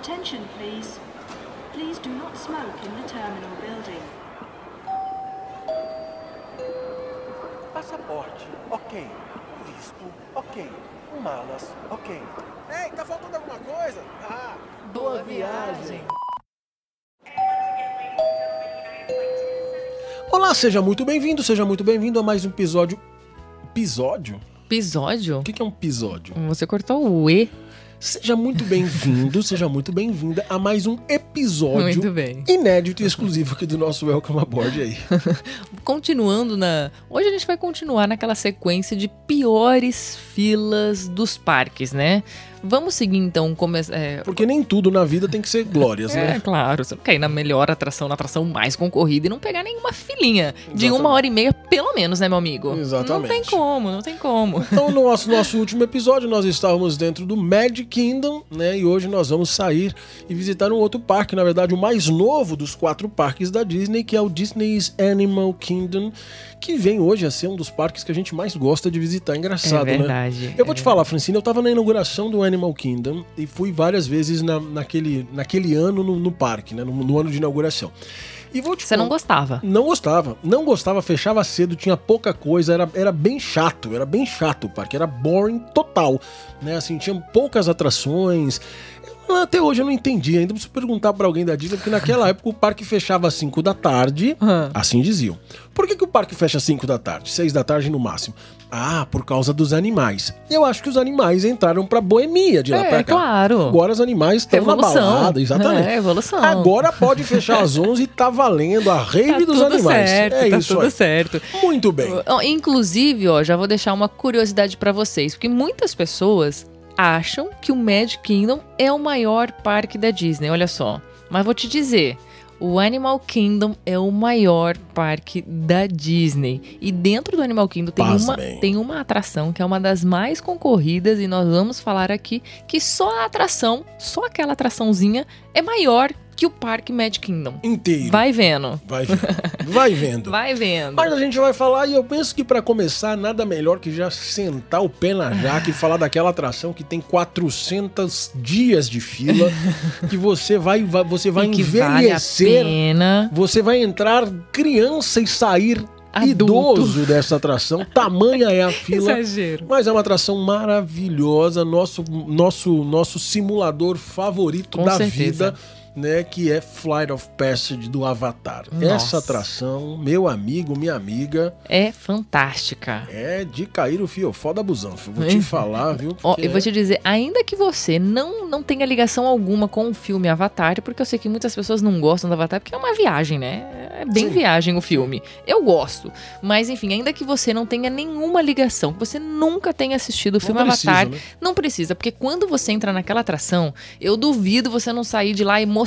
attention, please. Please do not smoke in the terminal building. Passaporte, ok. Visto, ok. Malas, ok. Ei, tá faltando alguma coisa? Ah, Boa viagem. Olá, seja muito bem-vindo, seja muito bem-vindo a mais um episódio. Episódio? Episódio? O que que é um episódio? Você cortou o E. Seja muito bem-vindo, seja muito bem-vinda a mais um episódio inédito e exclusivo aqui do nosso Welcome Aboard aí. Continuando na. Hoje a gente vai continuar naquela sequência de piores filas dos parques, né? Vamos seguir então como é, Porque nem tudo na vida tem que ser glórias, É, né? claro, você não quer ir na melhor atração, na atração mais concorrida e não pegar nenhuma filinha de Exatamente. uma hora e meia, pelo menos, né, meu amigo? Exatamente. Não tem como, não tem como. Então, no nosso, nosso último episódio, nós estávamos dentro do Magic Kingdom, né? E hoje nós vamos sair e visitar um outro parque, na verdade, o mais novo dos quatro parques da Disney, que é o Disney's Animal Kingdom, que vem hoje a ser um dos parques que a gente mais gosta de visitar. Engraçado, é né? verdade. Eu vou te é. falar, Francine, eu tava na inauguração do Animal Kingdom e fui várias vezes na- naquele, naquele ano no, no parque, né? No, no ano de inauguração. E vou te Você não gostava? não gostava, não gostava, fechava cedo, tinha pouca coisa, era, era bem chato, era bem chato o parque, era boring total, né? Assim, tinha poucas atrações. Até hoje eu não entendi, ainda preciso perguntar pra alguém da Disney, porque naquela época o parque fechava às 5 da tarde, Ah. assim diziam. Por que, que o parque fecha às 5 da tarde, 6 da tarde no máximo? Ah, por causa dos animais. Eu acho que os animais entraram pra boemia de lá É, pra cá. claro. Agora os animais estão na balada, exatamente. É, evolução. Agora pode fechar às 11 e tá valendo a rave Tá dos tudo animais. certo, é tá isso tudo aí. certo. Muito bem. Inclusive, ó, já vou deixar uma curiosidade pra vocês, porque muitas pessoas acham que o Magic Kingdom é o maior parque da Disney, olha só. Mas vou te dizer, o Animal Kingdom é o maior parque da Disney. E dentro do Animal Kingdom tem uma, tem uma atração que é uma das mais concorridas e nós vamos falar aqui que só a atração, só aquela atraçãozinha é maior que o parque Magic Kingdom. Inteiro. Vai vendo. Vai vendo. Vai vendo. Vai vendo. Mas a gente vai falar e eu penso que pra começar nada melhor que já sentar o pé na jaca e falar daquela atração que tem 400 dias de fila, que você vai, vai- você vai E que vale envelhecer, pena. você vai entrar criança e sair Adulto. idoso dessa atração. Tamanha é a fila. Exagero. Mas é uma atração maravilhosa, nosso, nosso, nosso simulador favorito Com da certeza. vida, né? Que é Flight of Passage do Avatar. Nossa. Essa atração, meu amigo, minha amiga, É fantástica. é de cair o fiofó da busanfa. Vou te falar, viu? Ó, eu vou te dizer, ainda que você não, não tenha ligação alguma com o filme Avatar, porque eu sei que muitas pessoas não gostam do Avatar, porque é uma viagem, né? É bem Sim. viagem o filme. Eu gosto. Mas, enfim, ainda que você não tenha nenhuma ligação, que você nunca tenha assistido o filme precisa, Avatar, né? não precisa, porque quando você entra naquela atração, eu duvido você não sair de lá emocionado.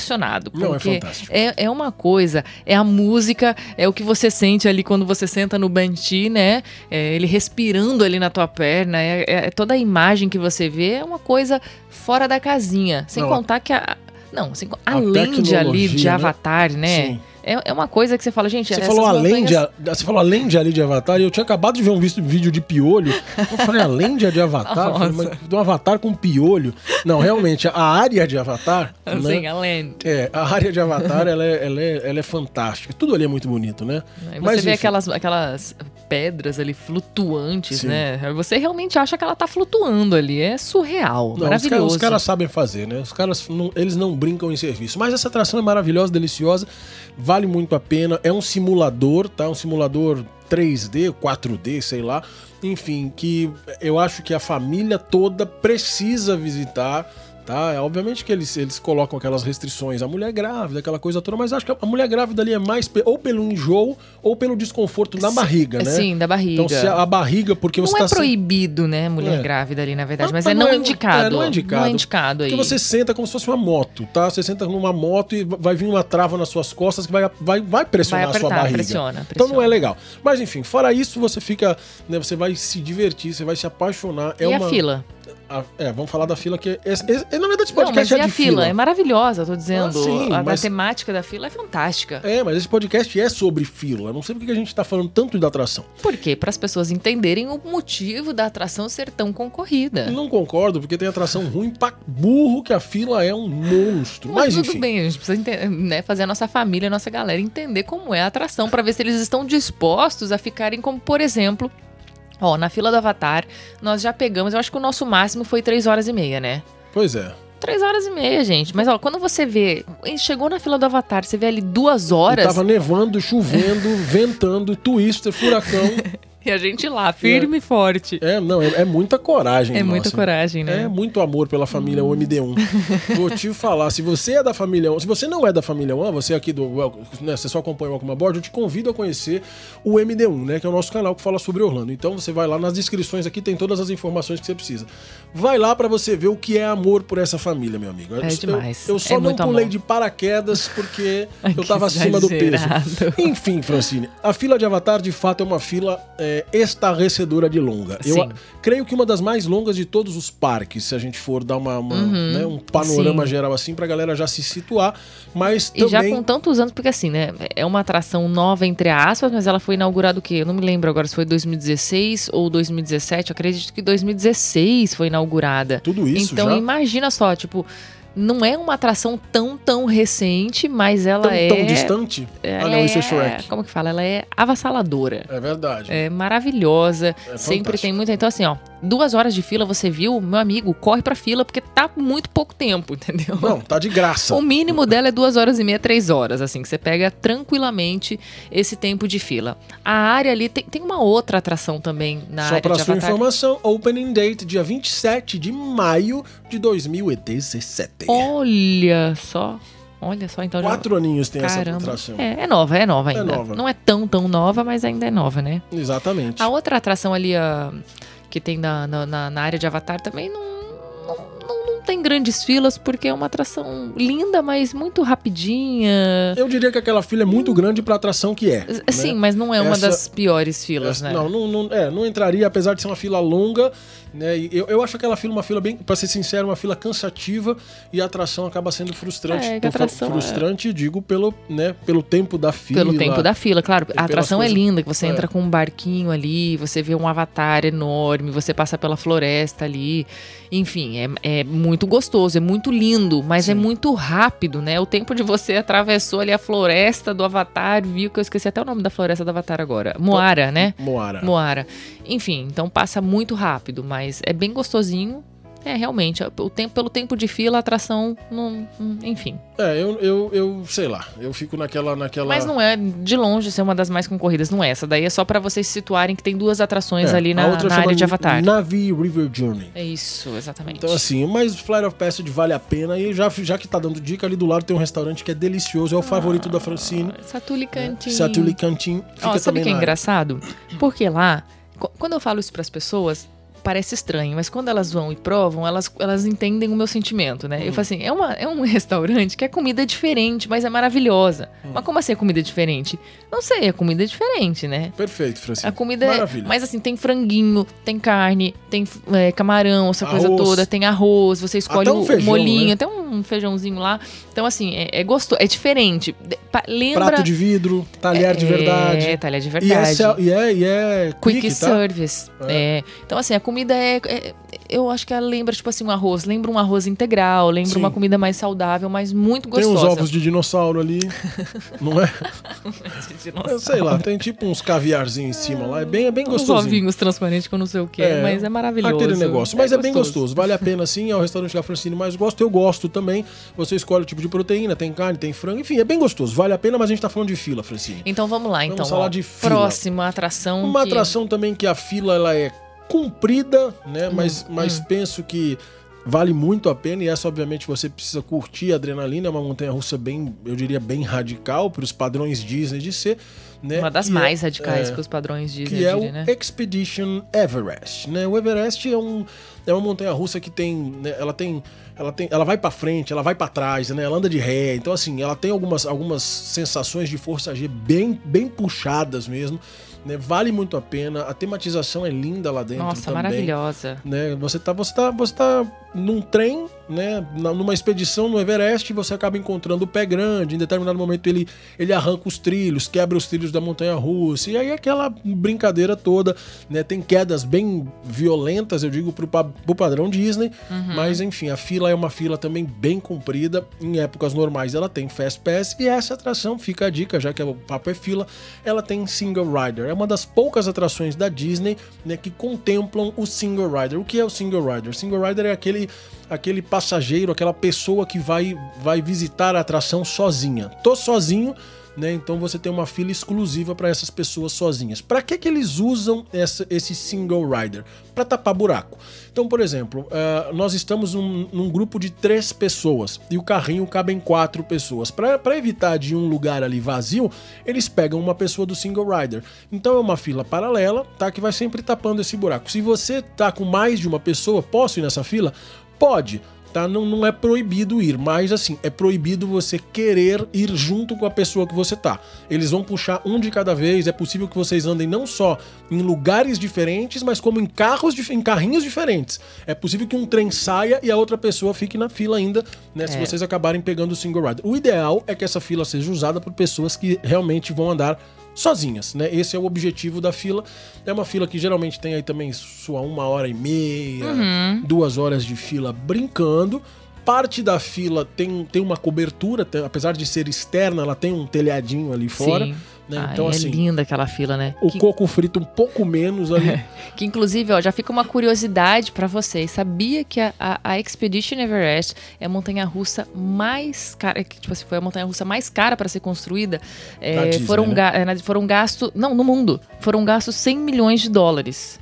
Não, é Porque fantástico. É, é uma coisa, é a música, é o que você sente ali quando você senta no Banshee, né? É ele respirando ali na tua perna, é, é- é toda a imagem que você vê, é uma coisa fora da casinha. Sem Não, contar que a. Não, sem, con- a além de ali de né? Avatar, né? Sim. É, é uma coisa que você fala, gente. Você falou, além de, montanhas- você falou além de ali de Avatar, e eu tinha acabado de ver um visto- vídeo de piolho. Eu falei, além de, de Avatar? Falei, mas um Avatar com piolho. Não, realmente, a área de Avatar. Assim, né? além. É, a área de Avatar, ela é, ela, é, ela é fantástica. Tudo ali é muito bonito, né? Aí Mas, você vê enfim. aquelas, aquelas pedras ali flutuantes, Sim. né? Você realmente acha que ela tá flutuando ali. É surreal, Não, os, caras, maravilhoso. os caras sabem fazer, né? Os caras, não- eles não brincam em serviço. Mas essa atração é maravilhosa, deliciosa, vale muito a pena. É um simulador, tá? Um simulador 3D, 4D, sei lá. Enfim, que eu acho que a família toda precisa visitar. Tá? É, obviamente que eles, eles colocam aquelas restrições, a mulher grávida, aquela coisa toda, mas acho que a mulher grávida ali é mais pe- ou pelo enjoo ou pelo desconforto na barriga, né? Sim, da barriga. Então, se a, a barriga, porque você não é tá se- proibido, né, mulher É. grávida ali, na verdade, Mas- mas, mas é não não, é- indicado. é, não é indicado. Não é indicado aí. Porque você senta como se fosse uma moto, tá? Você senta numa moto e vai vir uma trava nas suas costas que vai, vai, vai pressionar Vai a sua apertar, barriga. pressiona, Então não é pressiona. legal. Mas enfim, fora isso, você fica. Né, você vai se divertir, você vai se apaixonar. É e uma... a fila? A- é, vamos falar da fila que. Esse, esse- na verdade, esse Não, podcast mas é a de fila? É maravilhosa, tô dizendo. Ah, sim, a, a mas- temática da fila é fantástica. É, mas esse podcast é sobre fila. Eu não sei porque que a gente tá falando tanto da atração. Por quê? Para as pessoas entenderem o motivo da atração ser tão concorrida. Não concordo, porque tem atração ruim pra burro que a fila é um monstro. Mas, Mas, tudo enfim. bem, a gente precisa né, fazer a nossa família, a nossa galera entender como é a atração, para ver se eles estão dispostos a ficarem como, por exemplo, ó, na fila do Avatar, nós já pegamos, eu acho que o nosso máximo foi três horas e meia, né? Pois é. Três horas e meia, gente. Mas ó, quando você vê, chegou na fila do Avatar, você vê ali duas horas E tava nevando, chovendo, ventando, twister, furacão. e a gente lá, firme e forte. É, não, é, é muita coragem. É muita nossa. coragem, né? É muito amor pela família OMD1. Vou te falar, se você é da família 1, se você não é da família 1, você é aqui do, né, você só acompanha o Welcome Aboard, eu te convido a conhecer o MD1, né, que é o nosso canal que fala sobre Orlando. Então você vai lá nas descrições aqui tem todas as informações que você precisa. Vai lá pra você ver o que é amor por essa família, meu amigo. É Eu- demais. Eu, só É não pulei amor. de paraquedas porque eu tava acima do peso. Enfim, Francine, a fila de Avatar de fato é uma fila é, estarrecedora de longa. Eu Sim. a- creio que uma das mais longas de todos os parques, se a gente for dar uma, uma, né, um panorama Uhum. Sim. geral assim pra galera já se situar, mas E já também com tantos anos, porque assim, né? É uma atração nova, entre aspas, mas ela foi inaugurada o quê? Eu não me lembro agora se foi 2016 ou 2017. Acredito que 2016 foi inaugurada. tudo isso então já imagina só, tipo, não é uma atração tão, tão recente, mas ela tão, é. tão distante. ela ah, não, isso é Shrek. Como que fala? Ela é avassaladora. É verdade. É maravilhosa. É sempre tem muita. Então, assim, ó, duas horas de fila, você viu, meu amigo, corre pra fila, porque tá muito pouco tempo, entendeu? Não, tá de graça. O mínimo dela é duas horas e meia, três horas, assim, que você pega tranquilamente esse tempo de fila. A área ali tem, tem uma outra atração também na Só área pra de sua Avatar. informação, opening date dia 27 de maio de 2017. Olha só. Olha só, então Quatro aninhos tem já. essa Caramba. atração. É, é nova, é nova É ainda. nova. Não é tão, tão nova, mas ainda é nova, né? Exatamente. A outra atração ali a, que tem na, na, na- área de Avatar também não tem grandes filas, porque é uma atração linda, mas muito rapidinha. Eu diria que aquela fila é muito grande pra atração que é. né? Sim, mas não é uma Essa- das piores filas, Essa- né? Não, não, não, é, não entraria, apesar de ser uma fila longa, né? Eu, eu acho aquela fila uma fila bem, pra ser sincero, uma fila cansativa e a atração acaba sendo frustrante. É, a atração frustrante, digo, pelo, né, pelo tempo da fila. Pelo tempo da fila, claro. A atração é linda, que você É. entra com um barquinho ali, você vê um avatar enorme, você passa pela floresta ali. Enfim, é, é muito gostoso, é muito lindo, mas é Sim. muito rápido, né? O tempo de você atravessou ali a floresta do avatar, viu que eu esqueci até o nome da floresta do avatar agora. Moara, né? Moara. Moara. Enfim, então passa muito rápido, mas é bem gostosinho. É, realmente, o tempo, pelo tempo de fila, a atração não. não- enfim. É, eu, eu, eu sei lá, eu fico naquela. naquela... Mas não é de longe ser uma das mais concorridas, não é essa. Daí é só pra vocês se situarem que tem duas atrações É, ali na, outra na área de Avatar. Navi River Journey. É isso, exatamente. Então, assim, mas Flight of Passage vale a pena. E já, já que tá dando dica, ali do lado tem um restaurante que é delicioso, é o favorito da Francine. Satuli Cantin. Satuli Cantin. Fica Ó, sabe também o que é área. engraçado? Porque lá, qu- quando eu falo isso pras pessoas, parece estranho, mas quando elas vão e provam, elas, elas entendem o meu sentimento, né? Hum. Eu falo assim, é, uma, é um restaurante que é comida diferente, mas é maravilhosa. Hum. Mas como assim é comida diferente? Não sei, é comida diferente, né? Perfeito, Francine. A comida é. Maravilha. Mas assim, tem franguinho, tem carne, tem é, camarão, essa coisa Arroz. toda, tem arroz, você escolhe um o feijão, molinho, né? até um feijãozinho lá. Então, assim, é, é gostoso, é diferente. De- pa- Lembra. Prato de vidro, talher de É, verdade. talher de é, verdade. cel- e é, e é Quick, quick, tá? service. É. Então, assim, a comida é, é- Eu acho que ela lembra, tipo assim, um arroz. Lembra um arroz integral, lembra Sim. uma comida mais saudável, mas muito Tem gostosa. uns ovos de dinossauro ali, não é? Sei lá, tem tipo uns caviarzinhos em cima lá, é bem, é bem Uns gostosinho. ovinhos transparentes que eu não sei o que, É, mas é maravilhoso. Aquele negócio. Mas é, bem gostoso, vale a pena sim. É o restaurante que a Francine mais gosta. Eu gosto também. Você escolhe o tipo de proteína, tem carne, tem frango. Enfim, é bem gostoso. Vale a pena, mas a gente tá falando de fila, Francine. Então vamos lá, Vamos então. falar ó. de fila. Próxima atração. Uma que- atração também que a fila ela é comprida, né? Mas, Hum, mas penso que vale muito a pena. E essa, obviamente, você precisa curtir a adrenalina. É uma montanha russa bem, eu diria, bem radical para os padrões Disney de ser. Né? Uma das Que é- mais radicais é, para os padrões Disney, que é eu o diria, né? Expedition Everest, né? O Everest é, um, é uma montanha russa que tem, né, ela tem, ela tem, ela vai para frente, ela vai para trás, né? Ela anda de ré, então assim, ela tem algumas, algumas sensações de força G bem, bem puxadas mesmo. Né? Vale muito a pena. A tematização é linda lá dentro Nossa, também. maravilhosa. Né? Você tá, você tá, você tá num trem, né? Numa expedição no Everest, você acaba encontrando o pé grande. Em determinado momento ele, ele arranca os trilhos, quebra os trilhos da montanha russa. E aí aquela brincadeira toda, né? Tem quedas bem violentas, eu digo, pro, pro padrão Disney. Mas enfim, a fila é uma fila também bem comprida. Em épocas normais ela tem Fast Pass. E essa atração, fica a dica, já que o papo é fila, ela tem Single Rider. É uma das poucas atrações da Disney né, que contemplam o Single Rider. O que é o Single Rider? Single Rider é aquele, aquele passageiro, aquela pessoa que vai, vai visitar a atração sozinha. Tô sozinho, né? Então você tem uma fila exclusiva para essas pessoas sozinhas. Para que, que eles usam essa, esse single rider? Para tapar buraco. Então, por exemplo, ah, nós estamos num, num grupo de três pessoas e o carrinho cabe em quatro pessoas. Para evitar de um lugar ali vazio, eles pegam uma pessoa do single rider. Então é uma fila paralela, tá? Que vai sempre tapando esse buraco. Se você tá com mais de uma pessoa, posso ir nessa fila? Pode tá? Não, não é proibido ir, mas assim, é proibido você querer ir junto com a pessoa que você tá. Eles vão puxar um de cada vez, é possível que vocês andem não só em lugares diferentes, mas como em carros, em carrinhos diferentes. É possível que um trem saia e a outra pessoa fique na fila ainda, né? Se É. vocês acabarem pegando o single rider. O ideal é que essa fila seja usada por pessoas que realmente vão andar sozinhas, né? Esse é o objetivo da fila. É uma fila que geralmente tem aí também sua uma hora e meia, duas horas de fila brincando. Parte da fila tem, tem uma cobertura, tem- apesar de ser externa, ela tem um telhadinho ali fora. Sim. Né? Ai, Então, é assim, linda aquela fila, né? o Que- coco frito um pouco menos ali. Que inclusive, ó, já fica uma curiosidade pra vocês. Sabia que a, a, a Expedition Everest é a montanha-russa mais cara, que, tipo assim, foi a montanha-russa mais cara para ser construída? É, Disney, foram, né? ga- é, foram gastos, não, no mundo, foram gastos 100 milhões de dólares.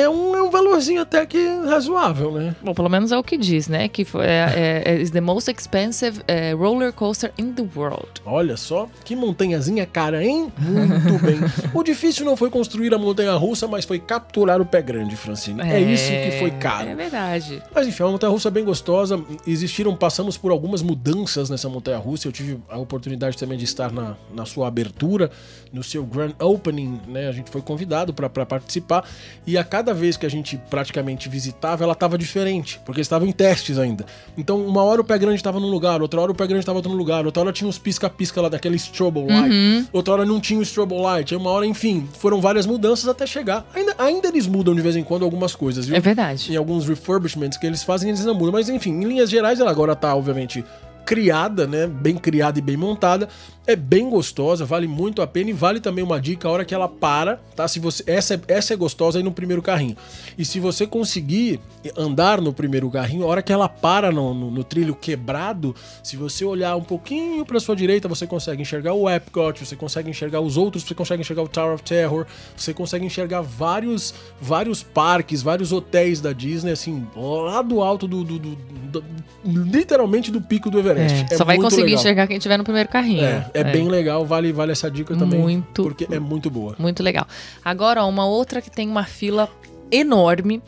É um, é um valorzinho até que razoável, né? Bom, pelo menos é o que diz, né? Que foi, é, é, is the most expensive é, roller coaster in the world. Olha só, que montanhazinha cara, hein? Muito bem. O difícil não foi construir a montanha russa, mas foi capturar o pé grande, Francine. É, isso que foi caro. É verdade. Mas enfim, é uma montanha russa bem gostosa. Existiram, passamos por algumas mudanças nessa montanha russa. Eu tive a oportunidade também de estar na, na sua abertura, no seu grand opening, né? A gente foi convidado para participar. E a cada vez que a gente praticamente visitava, ela estava diferente, porque estavam em testes ainda. Então, uma hora o pé grande estava num lugar, outra hora o pé grande estava outro lugar, outra hora tinha uns pisca-pisca lá daquele strobo light, outra hora não tinha o strobo light, uma hora, enfim, foram várias mudanças até chegar. Ainda, ainda eles mudam de vez em quando algumas coisas, viu? É verdade. em alguns refurbishments que eles fazem, eles não mudam. Mas enfim, em linhas gerais, ela agora tá, obviamente, criada, né? Bem criada e bem montada. É bem gostosa, vale muito a pena e vale também uma dica a hora que ela para, tá? Se você essa é, essa é gostosa aí no primeiro carrinho. E se você conseguir andar no primeiro carrinho, a hora que ela para no, no- no trilho quebrado, se você olhar um pouquinho para sua direita, você consegue enxergar o Epcot, você consegue enxergar os outros, você consegue enxergar o Tower of Terror, você consegue enxergar vários vários parques, vários hotéis da Disney, assim, lá do alto do, do- do- do- literalmente do pico do Everest. É, só vai conseguir legal. enxergar quem estiver no primeiro carrinho. É, é, bem legal, vale, vale essa dica também. Muito. Porque é muito boa. Muito legal. Agora, ó, uma outra que tem uma fila enorme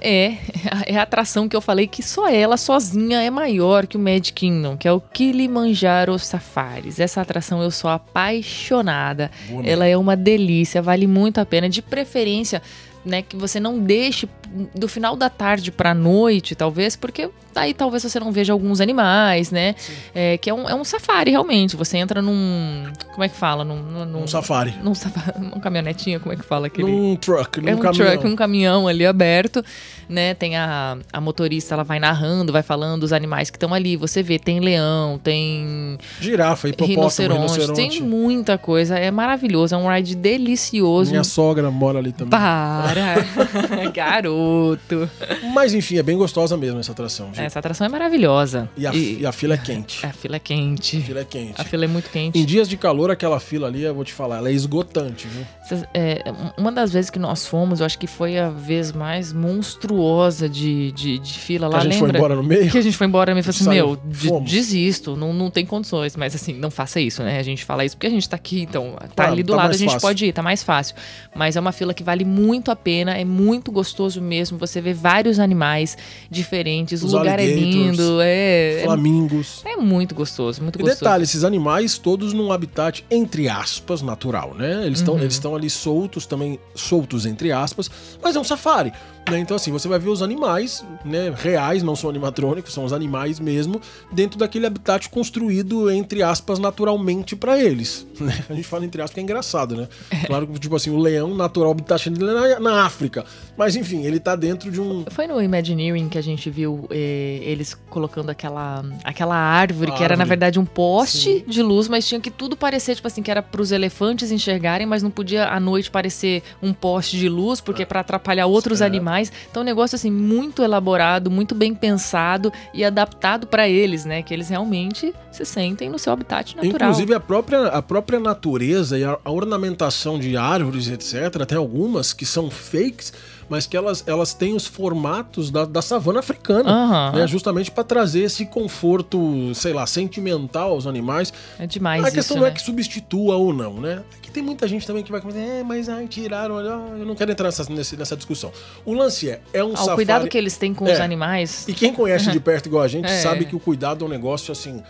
é, é a atração que eu falei que só ela sozinha é maior que o Magic Kingdom, que é o Kilimanjaro Safaris. Essa atração eu sou apaixonada. Boa Ela é uma delícia, vale muito a pena. De preferência, né, que você não deixe do final da tarde pra noite, talvez, porque aí talvez você não veja alguns animais, né? É, que é um, é um safari, realmente. Você entra num. Como é que fala? Num, num, Um safari. num, safa- num caminhonetinha, como é que fala aquele? Num truck, num é um caminhão. truck, um caminhão ali aberto, né? Tem a, a motorista, ela vai narrando, vai falando dos animais que estão ali. Você vê, tem leão, tem Girafa, hipopótamo, rinoceronte, rinoceronte. tem muita coisa. É maravilhoso, é um ride delicioso. Minha sogra mora ali também. Para, garoto. Mas enfim, é bem gostosa mesmo essa atração, viu? Essa atração é maravilhosa. E, a, e a fila é quente. a fila é quente. A fila é quente. A fila é muito quente. Em dias de calor, aquela fila ali, eu vou te falar, ela é esgotante, viu? É, uma das vezes que nós fomos, eu acho que foi a vez mais monstruosa de, de, de fila Que lá, a gente lembra? foi embora no meio. Que a gente foi embora e me falou assim, Saiu. meu, Fomos. desisto, não, não tem condições. Mas assim, não faça isso, né? A gente fala isso porque a gente tá aqui, então tá Claro, ali do tá lado, a gente fácil. pode ir, tá mais fácil. Mas é uma fila que vale muito a pena, é muito gostoso mesmo. Você vê vários animais diferentes. Os o lugar é lindo. É, é, Flamingos. é muito gostoso, muito E gostoso. detalhe, esses animais todos num habitat, entre aspas, natural, né? Eles estão Uhum. eles ali soltos, também soltos, entre aspas, mas é um safari. Né? Então, assim, você vai ver os animais né, reais, não são animatrônicos, são os animais mesmo, dentro daquele habitat construído, entre aspas, naturalmente pra eles. né? A gente fala entre aspas que é engraçado, né? Claro que, tipo assim, o leão, natural habitat dele é na, na África. Mas, enfim, ele tá dentro de um. Foi no Imagineering que a gente viu eh, eles colocando aquela, aquela árvore, A que era na verdade um poste Sim. de luz, mas tinha que tudo parecer, tipo assim, que era pros elefantes enxergarem, mas não podia à noite parecer um poste de luz, porque é pra atrapalhar outros É. animais. Então, um negócio assim, muito elaborado, muito bem pensado e adaptado pra eles, né? Que eles realmente se sentem no seu habitat natural. Inclusive a própria, a própria natureza e a, a ornamentação de árvores, etc., tem algumas que são fakes, mas que elas, elas têm os formatos da, da savana africana. Né, justamente para trazer esse conforto, sei lá, sentimental aos animais. É demais a questão isso, não é né? que substitua ou não, né? É que tem muita gente também que vai comentar, é, mas ai, tiraram, eu não quero entrar nessa, nessa discussão. O lance é, é um Ah, o safari... cuidado que eles têm com os É. animais, E quem conhece de perto igual a gente É. sabe que o cuidado é um negócio, assim,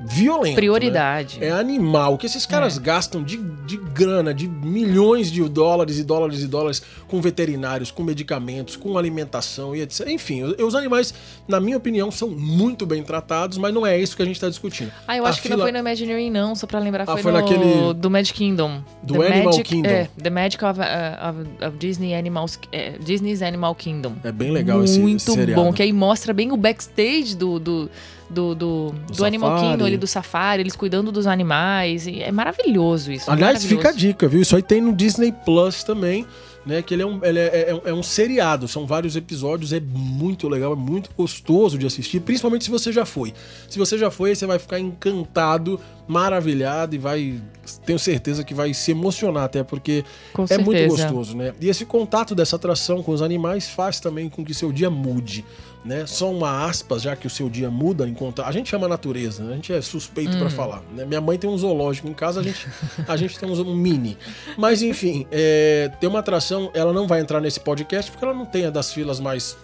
violento. né? prioridade. É animal. O que esses caras É. gastam de, de grana, de milhões de dólares e dólares e dólares com veterinários, com medicamentos, com alimentação e etc. Enfim, os, animais, na minha opinião, são muito bem tratados, mas não é isso que a gente está discutindo. Ah, eu A acho que não foi no Imagineering, não, só pra lembrar. Ah, Foi, foi no naquele- do Magic Kingdom. Do The Animal Magic, Kingdom. É, The Magic of, uh, of- of Disney Animals, é, Disney's Animal Kingdom. É bem legal esse- Muito esse seriado. bom, que aí mostra bem o backstage do, do, do, do, do Animal safari. Kingdom, ali do safari, eles cuidando dos animais. é maravilhoso isso. Aliás, maravilhoso. fica a dica, viu? Isso aí tem no Disney Plus também, né? Que ele é um, ele é, é- é um seriado, são vários episódios, é muito legal, é muito gostoso de assistir, principalmente se você já foi. Se você já foi, você vai ficar encantado, maravilhado e vai. Tenho certeza que vai se emocionar, até porque Com é muito certeza. gostoso, né? E esse contato dessa atração com os animais faz também com que seu dia mude, né? Só uma aspas, já que o seu dia muda em conta. A gente chama a natureza, né? A gente é suspeito Hum. pra falar. Né? Minha mãe tem um zoológico em casa, a gente, a gente tem um mini. Mas enfim, é, tem uma atração, ela não vai entrar nesse podcast porque ela não tem a das filas mais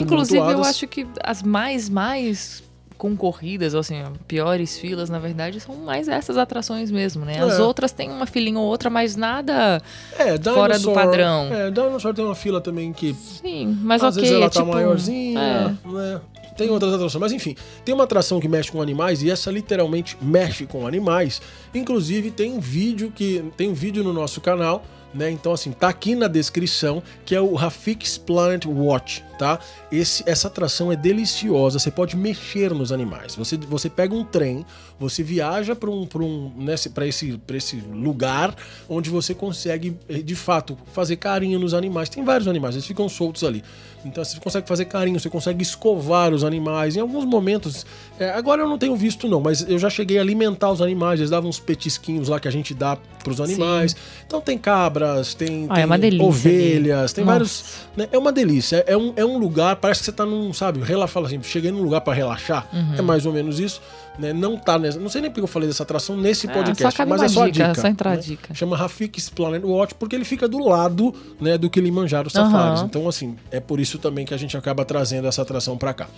Inclusive, eu acho que as mais, mais concorridas, ou assim, piores filas, na verdade, são mais essas atrações mesmo, né? As É. outras têm uma filinha ou outra, mas nada. É, fora do padrão. É, Dinosaur tem uma fila também que Sim, mas Às ok, vezes ela é tá tipo. maiorzinha, é. né? Tem outras atrações, mas enfim, tem uma atração que mexe com animais e essa literalmente mexe com animais. Inclusive tem um vídeo que tem um vídeo no nosso canal, né? Então assim, tá aqui na descrição, que é o Rafik's Planet Watch, tá? Esse, essa atração é deliciosa, você pode mexer nos animais. Você, você pega um trem, você viaja para um, pra um, pra esse, pra esse lugar onde você consegue, eh, de fato, fazer carinho nos animais. Tem vários animais, eles ficam soltos ali. Então você consegue fazer carinho, você consegue escovar os animais. Em alguns momentos, é, agora eu não tenho visto não, mas eu já cheguei a alimentar os animais. Eles davam uns petisquinhos lá que a gente dá pros animais. Então tem cabras, tem, Ah, tem é uma delícia ovelhas, tem Nossa. vários. né? É uma delícia. É um, é um lugar, parece que você tá num, sabe, rela, fala assim, cheguei num lugar para relaxar. Uhum. É mais ou menos isso. Né? Não tá nessa. Não sei nem porque eu falei dessa atração nesse podcast, mas é só a dica, dica. só entrar a né? dica. Chama Rafik's Planet Watch porque ele fica do lado né, do Kilimanjaro Safaris. Aham. Então, assim, é por isso também que a gente acaba trazendo essa atração pra cá.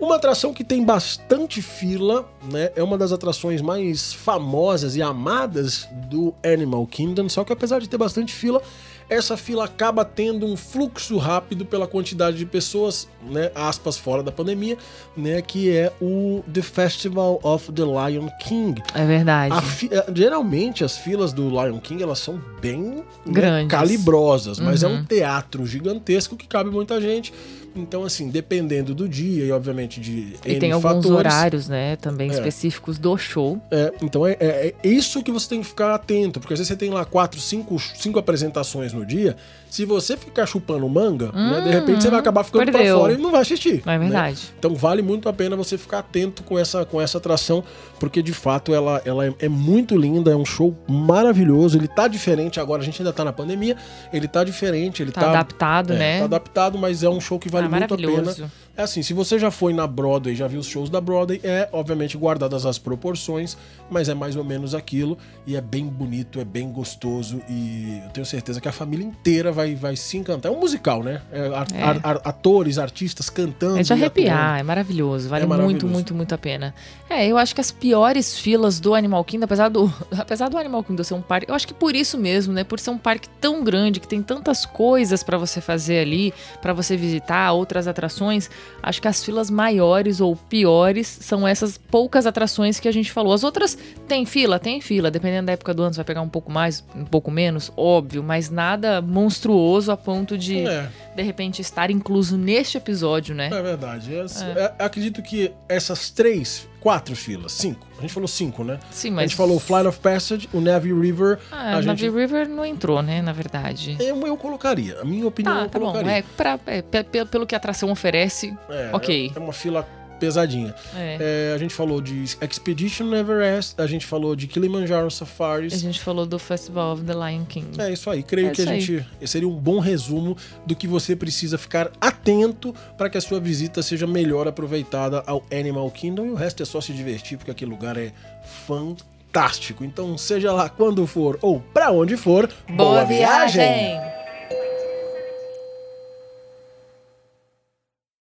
Uma atração que tem bastante fila, né? É uma das atrações mais famosas e amadas do Animal Kingdom, só que apesar de ter bastante fila, essa fila acaba tendo um fluxo rápido pela quantidade de pessoas, né, aspas fora da pandemia, né, que é o The Festival of the Lion King. É verdade. Fi- eh, geralmente as filas do Lion King elas são bem né, Grandes. calibrosas, mas é Uhum. um teatro gigantesco que cabe muita gente. Então, assim, dependendo do dia e, obviamente, de E N tem alguns fatores, horários, né, também É. específicos do show. é, então é, é- é isso que você tem que ficar atento, porque às vezes você tem lá quatro, cinco, cinco apresentações no dia. Se você ficar chupando manga, né, de repente você vai acabar ficando pra Hum, perdeu. fora e não vai assistir. É né? verdade. Então vale muito a pena você ficar atento com essa, com essa atração, porque de fato ela, ela é, é muito linda, é um show maravilhoso. Ele tá diferente agora, a gente ainda tá na pandemia, ele tá diferente, ele Tá tá, adaptado, é, né? Tá adaptado, mas é um show que vale Ah, muito a pena. É assim, se você já foi na Broadway, já viu os shows da Broadway, é obviamente guardadas as proporções, mas é mais ou menos aquilo e é bem bonito, é bem gostoso e eu tenho certeza que a família inteira vai, vai se encantar. É um musical, né? É, a- É. atores, artistas cantando. É de atuando. arrepiar, é maravilhoso. Vale É maravilhoso. muito, muito, muito a pena. É, eu acho que as piores filas do Animal Kingdom, apesar do, apesar do Animal Kingdom ser um parque, eu acho que por isso mesmo, né? Por ser um parque tão grande, que tem tantas coisas pra você fazer ali, pra você visitar, outras atrações, acho que as filas maiores ou piores são essas poucas atrações que a gente falou. As outras tem fila, tem fila, dependendo da época do ano, você vai pegar um pouco mais, um pouco menos, óbvio, mas nada monstruoso a ponto de, É. de repente, estar incluso neste episódio, né? É verdade. É- é- acredito que essas três, quatro filas, cinco. A gente falou cinco, né? Sim, A mas. gente falou o Flight of Passage, o Navy River. Ah, a Navy gente... River não entrou, né? Na verdade. eu, eu colocaria. A minha opinião Ah, eu tá bom. É, pra- é, pe- pe- pelo que a atração oferece, É, ok. É, é uma fila pesadinha. É. É, a gente falou de Expedition Everest, a gente falou de Kilimanjaro A Safaris. gente falou do Festival of the Lion King. É isso aí. Creio É que a aí. gente seria um bom resumo do que você precisa ficar atento para que a sua visita seja melhor aproveitada ao Animal Kingdom e o resto é só se divertir porque aquele lugar é fantástico. Então, seja lá quando for ou para onde for, Boa viagem!